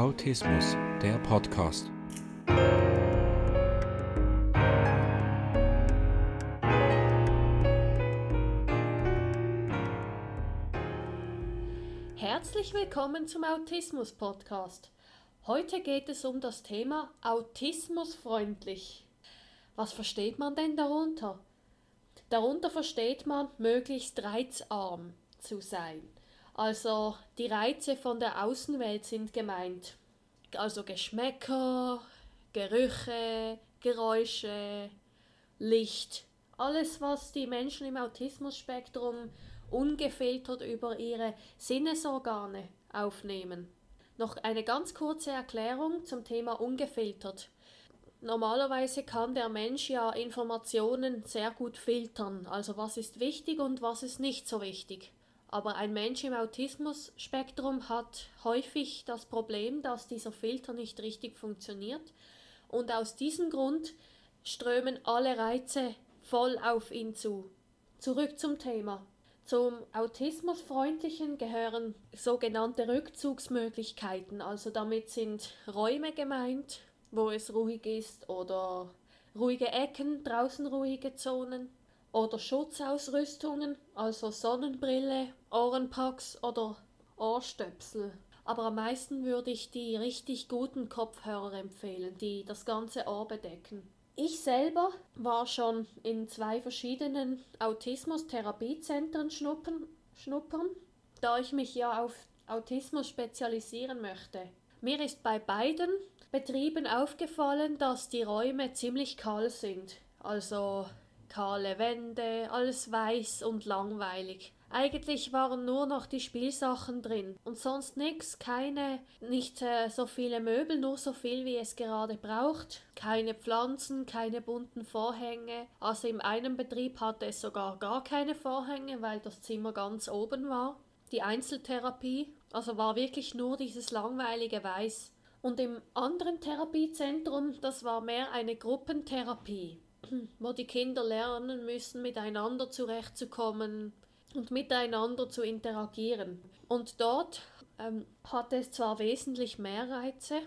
Autismus, der Podcast. Herzlich willkommen zum Autismus Podcast. Heute geht es um das Thema Autismusfreundlich. Was versteht man denn darunter? Darunter versteht man möglichst reizarm zu sein. Also die Reize von der Außenwelt sind gemeint. Also Geschmäcker, Gerüche, Geräusche, Licht. Alles, was die Menschen im Autismusspektrum ungefiltert über ihre Sinnesorgane aufnehmen. Noch eine ganz kurze Erklärung zum Thema ungefiltert. Normalerweise kann der Mensch ja Informationen sehr gut filtern, also was ist wichtig und was ist nicht so wichtig. Aber ein Mensch im Autismus-Spektrum hat häufig das Problem, dass dieser Filter nicht richtig funktioniert. Und aus diesem Grund strömen alle Reize voll auf ihn zu. Zurück zum Thema. Zum Autismusfreundlichen gehören sogenannte Rückzugsmöglichkeiten. Also damit sind Räume gemeint, wo es ruhig ist oder ruhige Ecken, draußen ruhige Zonen oder Schutzausrüstungen, also Sonnenbrille, Ohrenpacks oder Ohrstöpsel. Aber am meisten würde ich die richtig guten Kopfhörer empfehlen, die das ganze Ohr bedecken. Ich selber war schon in zwei verschiedenen Autismus-Therapiezentren schnuppern, schnuppern, da ich mich ja auf Autismus spezialisieren möchte. Mir ist bei beiden Betrieben aufgefallen, dass die Räume ziemlich kahl sind. Also kahle Wände, alles weiß und langweilig. Eigentlich waren nur noch die Spielsachen drin und sonst nix, keine, nicht äh, so viele Möbel, nur so viel wie es gerade braucht, keine Pflanzen, keine bunten Vorhänge. Also im einen Betrieb hatte es sogar gar keine Vorhänge, weil das Zimmer ganz oben war. Die Einzeltherapie, also war wirklich nur dieses langweilige Weiß. Und im anderen Therapiezentrum, das war mehr eine Gruppentherapie wo die Kinder lernen müssen, miteinander zurechtzukommen und miteinander zu interagieren. Und dort ähm, hatte es zwar wesentlich mehr Reize,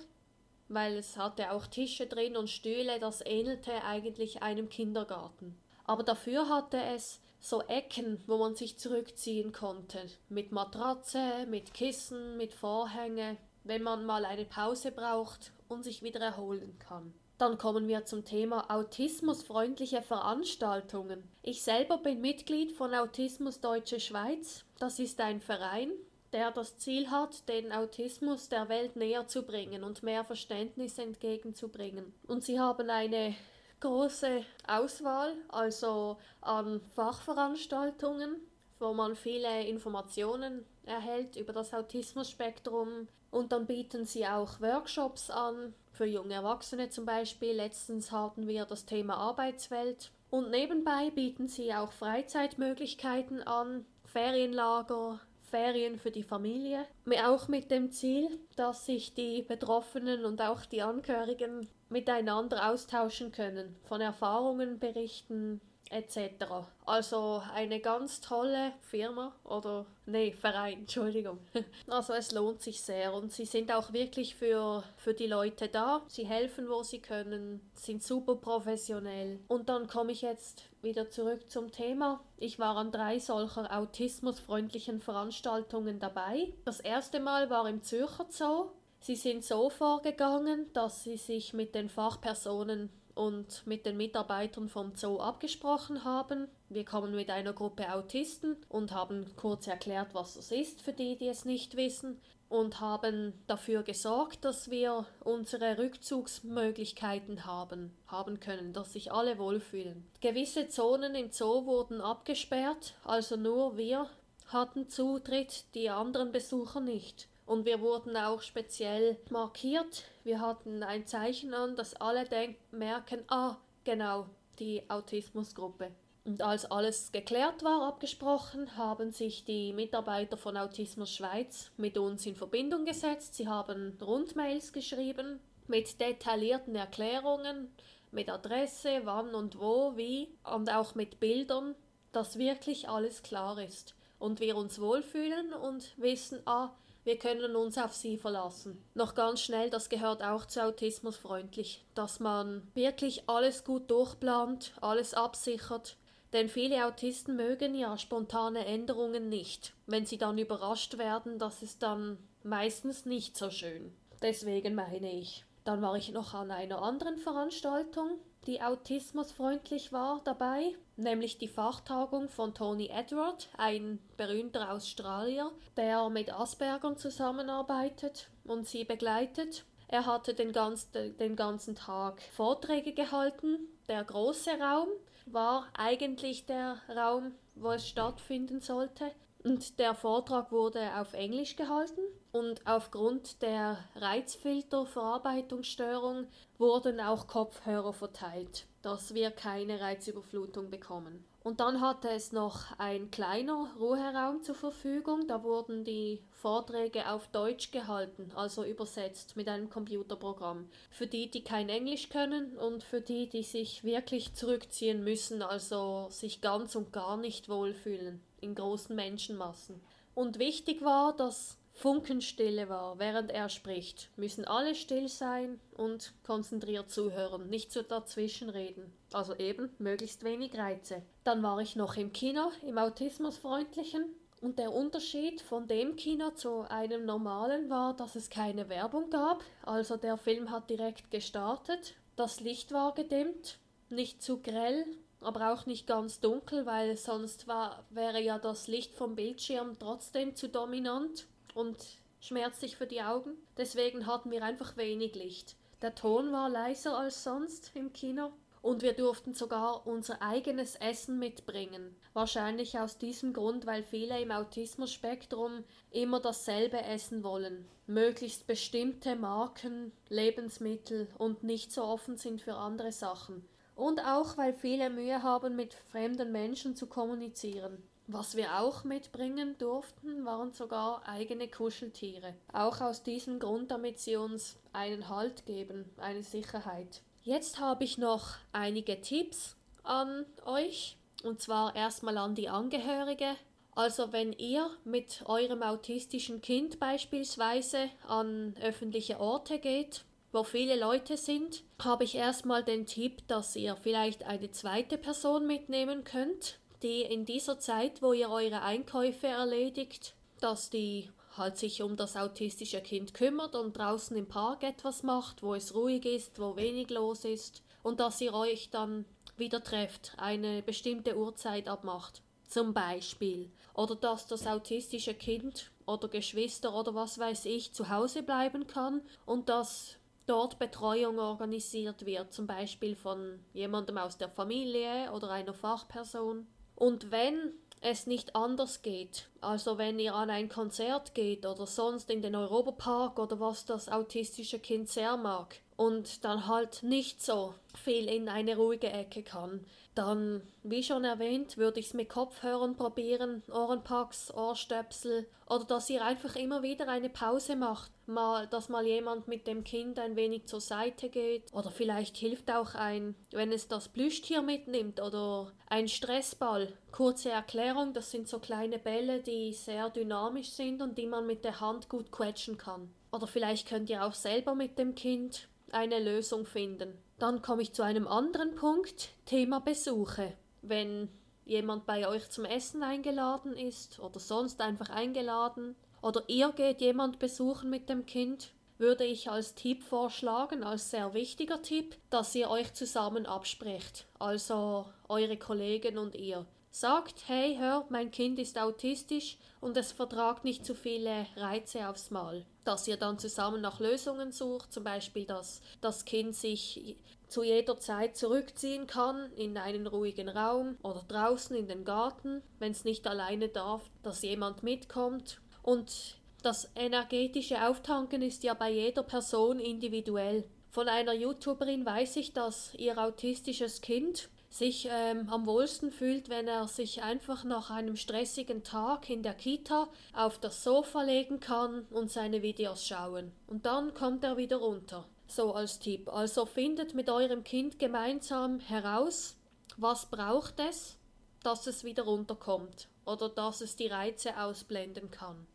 weil es hatte auch Tische drin und Stühle, das ähnelte eigentlich einem Kindergarten. Aber dafür hatte es so Ecken, wo man sich zurückziehen konnte, mit Matratze, mit Kissen, mit Vorhänge, wenn man mal eine Pause braucht und sich wieder erholen kann. Dann kommen wir zum Thema autismusfreundliche Veranstaltungen. Ich selber bin Mitglied von Autismus Deutsche Schweiz. Das ist ein Verein, der das Ziel hat, den Autismus der Welt näher zu bringen und mehr Verständnis entgegenzubringen. Und sie haben eine große Auswahl, also an Fachveranstaltungen, wo man viele Informationen erhält über das Autismusspektrum. Und dann bieten sie auch Workshops an, für junge Erwachsene zum Beispiel. Letztens hatten wir das Thema Arbeitswelt. Und nebenbei bieten sie auch Freizeitmöglichkeiten an, Ferienlager, Ferien für die Familie. Auch mit dem Ziel, dass sich die Betroffenen und auch die Angehörigen miteinander austauschen können, von Erfahrungen berichten, etc. Also eine ganz tolle Firma oder nee, Verein, Entschuldigung. Also es lohnt sich sehr und sie sind auch wirklich für, für die Leute da. Sie helfen, wo sie können, sind super professionell. Und dann komme ich jetzt wieder zurück zum Thema. Ich war an drei solcher autismusfreundlichen Veranstaltungen dabei. Das erste Mal war im Zürcher Zoo. Sie sind so vorgegangen, dass sie sich mit den Fachpersonen und mit den Mitarbeitern vom Zoo abgesprochen haben. Wir kommen mit einer Gruppe Autisten und haben kurz erklärt, was das ist für die, die es nicht wissen und haben dafür gesorgt, dass wir unsere Rückzugsmöglichkeiten haben, haben können, dass sich alle wohlfühlen. Gewisse Zonen im Zoo wurden abgesperrt, also nur wir hatten Zutritt, die anderen Besucher nicht. Und wir wurden auch speziell markiert. Wir hatten ein Zeichen an, dass alle merken, ah, genau, die Autismusgruppe. Und als alles geklärt war, abgesprochen, haben sich die Mitarbeiter von Autismus Schweiz mit uns in Verbindung gesetzt. Sie haben Rundmails geschrieben mit detaillierten Erklärungen, mit Adresse, wann und wo, wie und auch mit Bildern, dass wirklich alles klar ist und wir uns wohlfühlen und wissen, ah, Wir können uns auf sie verlassen. Noch ganz schnell, das gehört auch zu autismusfreundlich, dass man wirklich alles gut durchplant, alles absichert, denn viele Autisten mögen ja spontane Änderungen nicht. Wenn sie dann überrascht werden, das ist dann meistens nicht so schön. Deswegen meine ich. Dann war ich noch an einer anderen Veranstaltung, die autismusfreundlich war dabei, nämlich die Fachtagung von Tony Edward, ein berühmter Australier, der mit Aspergern zusammenarbeitet und sie begleitet. Er hatte den, ganz, den ganzen Tag Vorträge gehalten. Der große Raum war eigentlich der Raum, wo es stattfinden sollte. Und der Vortrag wurde auf Englisch gehalten und aufgrund der Reizfilterverarbeitungsstörung wurden auch Kopfhörer verteilt, dass wir keine Reizüberflutung bekommen. Und dann hatte es noch ein kleiner Ruheraum zur Verfügung, da wurden die Vorträge auf Deutsch gehalten, also übersetzt mit einem Computerprogramm. Für die, die kein Englisch können und für die, die sich wirklich zurückziehen müssen, also sich ganz und gar nicht wohlfühlen in großen Menschenmassen. Und wichtig war, dass Funkenstille war, während er spricht. Müssen alle still sein und konzentriert zuhören, nicht so dazwischenreden. Also eben möglichst wenig Reize. Dann war ich noch im Kino, im Autismusfreundlichen. Und der Unterschied von dem Kino zu einem normalen war, dass es keine Werbung gab. Also der Film hat direkt gestartet. Das Licht war gedimmt, nicht zu grell, aber auch nicht ganz dunkel, weil sonst war, wäre ja das Licht vom Bildschirm trotzdem zu dominant und schmerzlich für die Augen. Deswegen hatten wir einfach wenig Licht. Der Ton war leiser als sonst im Kino und wir durften sogar unser eigenes Essen mitbringen. Wahrscheinlich aus diesem Grund, weil viele im Autismus-Spektrum immer dasselbe essen wollen. Möglichst bestimmte Marken, Lebensmittel und nicht so offen sind für andere Sachen. Und auch, weil viele Mühe haben, mit fremden Menschen zu kommunizieren. Was wir auch mitbringen durften, waren sogar eigene Kuscheltiere. Auch aus diesem Grund, damit sie uns einen Halt geben, eine Sicherheit. Jetzt habe ich noch einige Tipps an euch. Und zwar erstmal an die Angehörige. Also wenn ihr mit eurem autistischen Kind beispielsweise an öffentliche Orte geht, wo viele Leute sind, habe ich erstmal den Tipp, dass ihr vielleicht eine zweite Person mitnehmen könnt, die in dieser Zeit, wo ihr eure Einkäufe erledigt, dass die halt sich um das autistische Kind kümmert und draußen im Park etwas macht, wo es ruhig ist, wo wenig los ist und dass ihr euch dann wieder trefft, eine bestimmte Uhrzeit abmacht. Zum Beispiel. Oder dass das autistische Kind oder Geschwister oder was weiß ich zu Hause bleiben kann und dass dort Betreuung organisiert wird, zum Beispiel von jemandem aus der Familie oder einer Fachperson. Und wenn es nicht anders geht, also wenn ihr an ein Konzert geht oder sonst in den Europapark oder was das autistische Kind sehr mag und dann halt nicht so viel in eine ruhige Ecke kann, dann, wie schon erwähnt, würde ich es mit Kopfhörern probieren, Ohrenpacks, Ohrstöpsel oder dass ihr einfach immer wieder eine Pause macht, mal, dass mal jemand mit dem Kind ein wenig zur Seite geht oder vielleicht hilft auch ein, wenn es das Plüschtier mitnimmt oder ein Stressball. Kurze Erklärung, das sind so kleine Bälle, die sehr dynamisch sind und die man mit der Hand gut quetschen kann. Oder vielleicht könnt ihr auch selber mit dem Kind eine Lösung finden. Dann komme ich zu einem anderen Punkt, Thema Besuche. Wenn jemand bei euch zum Essen eingeladen ist oder sonst einfach eingeladen oder ihr geht jemand besuchen mit dem Kind, würde ich als Tipp vorschlagen, als sehr wichtiger Tipp, dass ihr euch zusammen abspricht, also eure Kollegen und ihr. Sagt, hey, hör, mein Kind ist autistisch und es vertragt nicht zu viele Reize aufs Mal. Dass ihr dann zusammen nach Lösungen sucht, zum Beispiel, dass das Kind sich zu jeder Zeit zurückziehen kann in einen ruhigen Raum oder draußen in den Garten, wenn es nicht alleine darf, dass jemand mitkommt. Und das energetische Auftanken ist ja bei jeder Person individuell. Von einer YouTuberin weiß ich, dass ihr autistisches Kind sich ähm, am wohlsten fühlt, wenn er sich einfach nach einem stressigen Tag in der Kita auf das Sofa legen kann und seine Videos schauen. Und dann kommt er wieder runter. So als Tipp. Also findet mit eurem Kind gemeinsam heraus, was braucht es, dass es wieder runterkommt oder dass es die Reize ausblenden kann.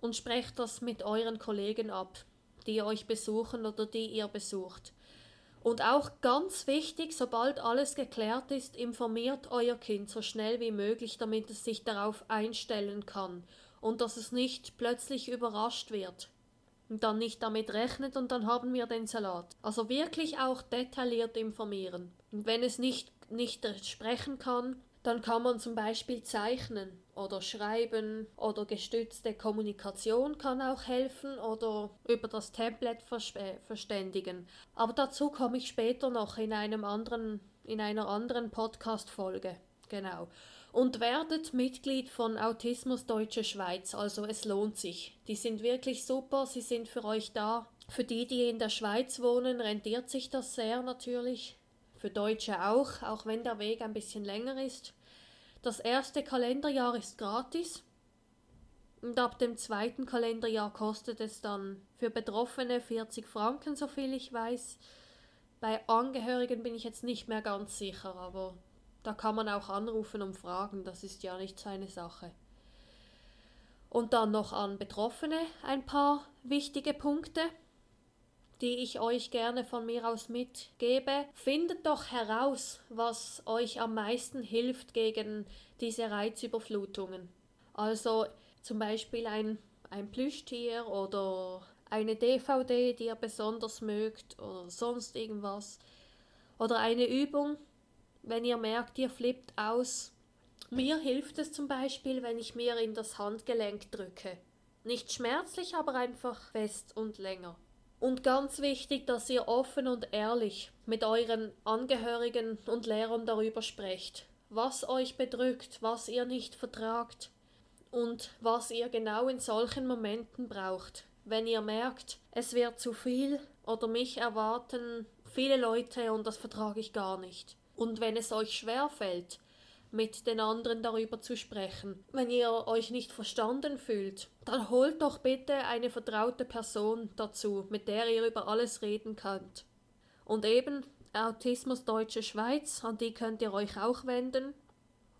und sprecht das mit euren Kollegen ab, die euch besuchen oder die ihr besucht. Und auch ganz wichtig, sobald alles geklärt ist, informiert euer Kind so schnell wie möglich, damit es sich darauf einstellen kann und dass es nicht plötzlich überrascht wird und dann nicht damit rechnet und dann haben wir den Salat. Also wirklich auch detailliert informieren. Und wenn es nicht, nicht sprechen kann, dann kann man zum Beispiel zeichnen oder schreiben oder gestützte Kommunikation kann auch helfen oder über das Tablet verständigen. Aber dazu komme ich später noch in einem anderen, in einer anderen Podcast-Folge. Genau. Und werdet Mitglied von Autismus Deutsche Schweiz, also es lohnt sich. Die sind wirklich super, sie sind für euch da. Für die, die in der Schweiz wohnen, rentiert sich das sehr natürlich. Für Deutsche auch, auch wenn der Weg ein bisschen länger ist. Das erste Kalenderjahr ist gratis und ab dem zweiten Kalenderjahr kostet es dann für Betroffene 40 Franken, soviel ich weiß. Bei Angehörigen bin ich jetzt nicht mehr ganz sicher, aber da kann man auch anrufen und fragen, das ist ja nicht seine Sache. Und dann noch an Betroffene ein paar wichtige Punkte die ich euch gerne von mir aus mitgebe. Findet doch heraus, was euch am meisten hilft gegen diese Reizüberflutungen. Also zum Beispiel ein, ein Plüschtier oder eine DVD, die ihr besonders mögt oder sonst irgendwas. Oder eine Übung, wenn ihr merkt, ihr flippt aus. Mir hilft es zum Beispiel, wenn ich mir in das Handgelenk drücke. Nicht schmerzlich, aber einfach fest und länger. Und ganz wichtig, dass ihr offen und ehrlich mit euren Angehörigen und Lehrern darüber sprecht, was euch bedrückt, was ihr nicht vertragt und was ihr genau in solchen Momenten braucht. Wenn ihr merkt, es wird zu viel oder mich erwarten viele Leute und das vertrage ich gar nicht. Und wenn es euch schwer fällt, mit den anderen darüber zu sprechen. Wenn ihr euch nicht verstanden fühlt, dann holt doch bitte eine vertraute Person dazu, mit der ihr über alles reden könnt. Und eben Autismus Deutsche Schweiz, an die könnt ihr euch auch wenden.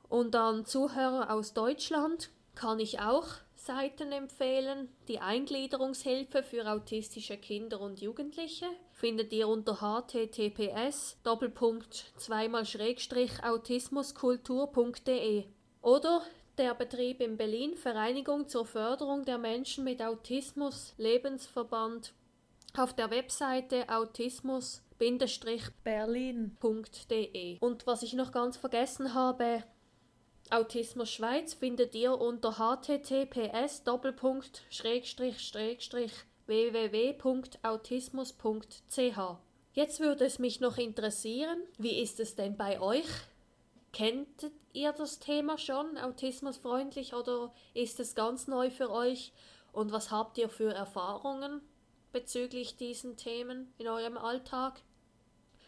Und an Zuhörer aus Deutschland kann ich auch Seiten empfehlen. Die Eingliederungshilfe für autistische Kinder und Jugendliche findet ihr unter https autismuskultur.de oder der Betrieb in Berlin Vereinigung zur Förderung der Menschen mit Autismus Lebensverband auf der Webseite autismus-berlin.de. Und was ich noch ganz vergessen habe, Autismus Schweiz findet ihr unter https www.autismus.ch. Jetzt würde es mich noch interessieren, wie ist es denn bei euch? Kennt ihr das Thema schon, autismusfreundlich, oder ist es ganz neu für euch? Und was habt ihr für Erfahrungen bezüglich diesen Themen in eurem Alltag?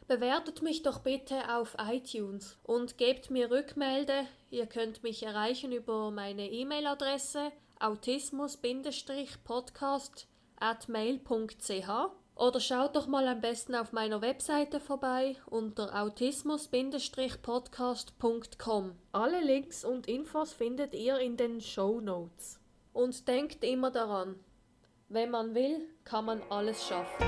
Bewertet mich doch bitte auf iTunes und gebt mir Rückmelde. Ihr könnt mich erreichen über meine E-Mail-Adresse autismus-podcast at mail.ch oder schaut doch mal am besten auf meiner Webseite vorbei unter autismus-podcast.com. Alle Links und Infos findet ihr in den Show Notes. Und denkt immer daran, wenn man will, kann man alles schaffen.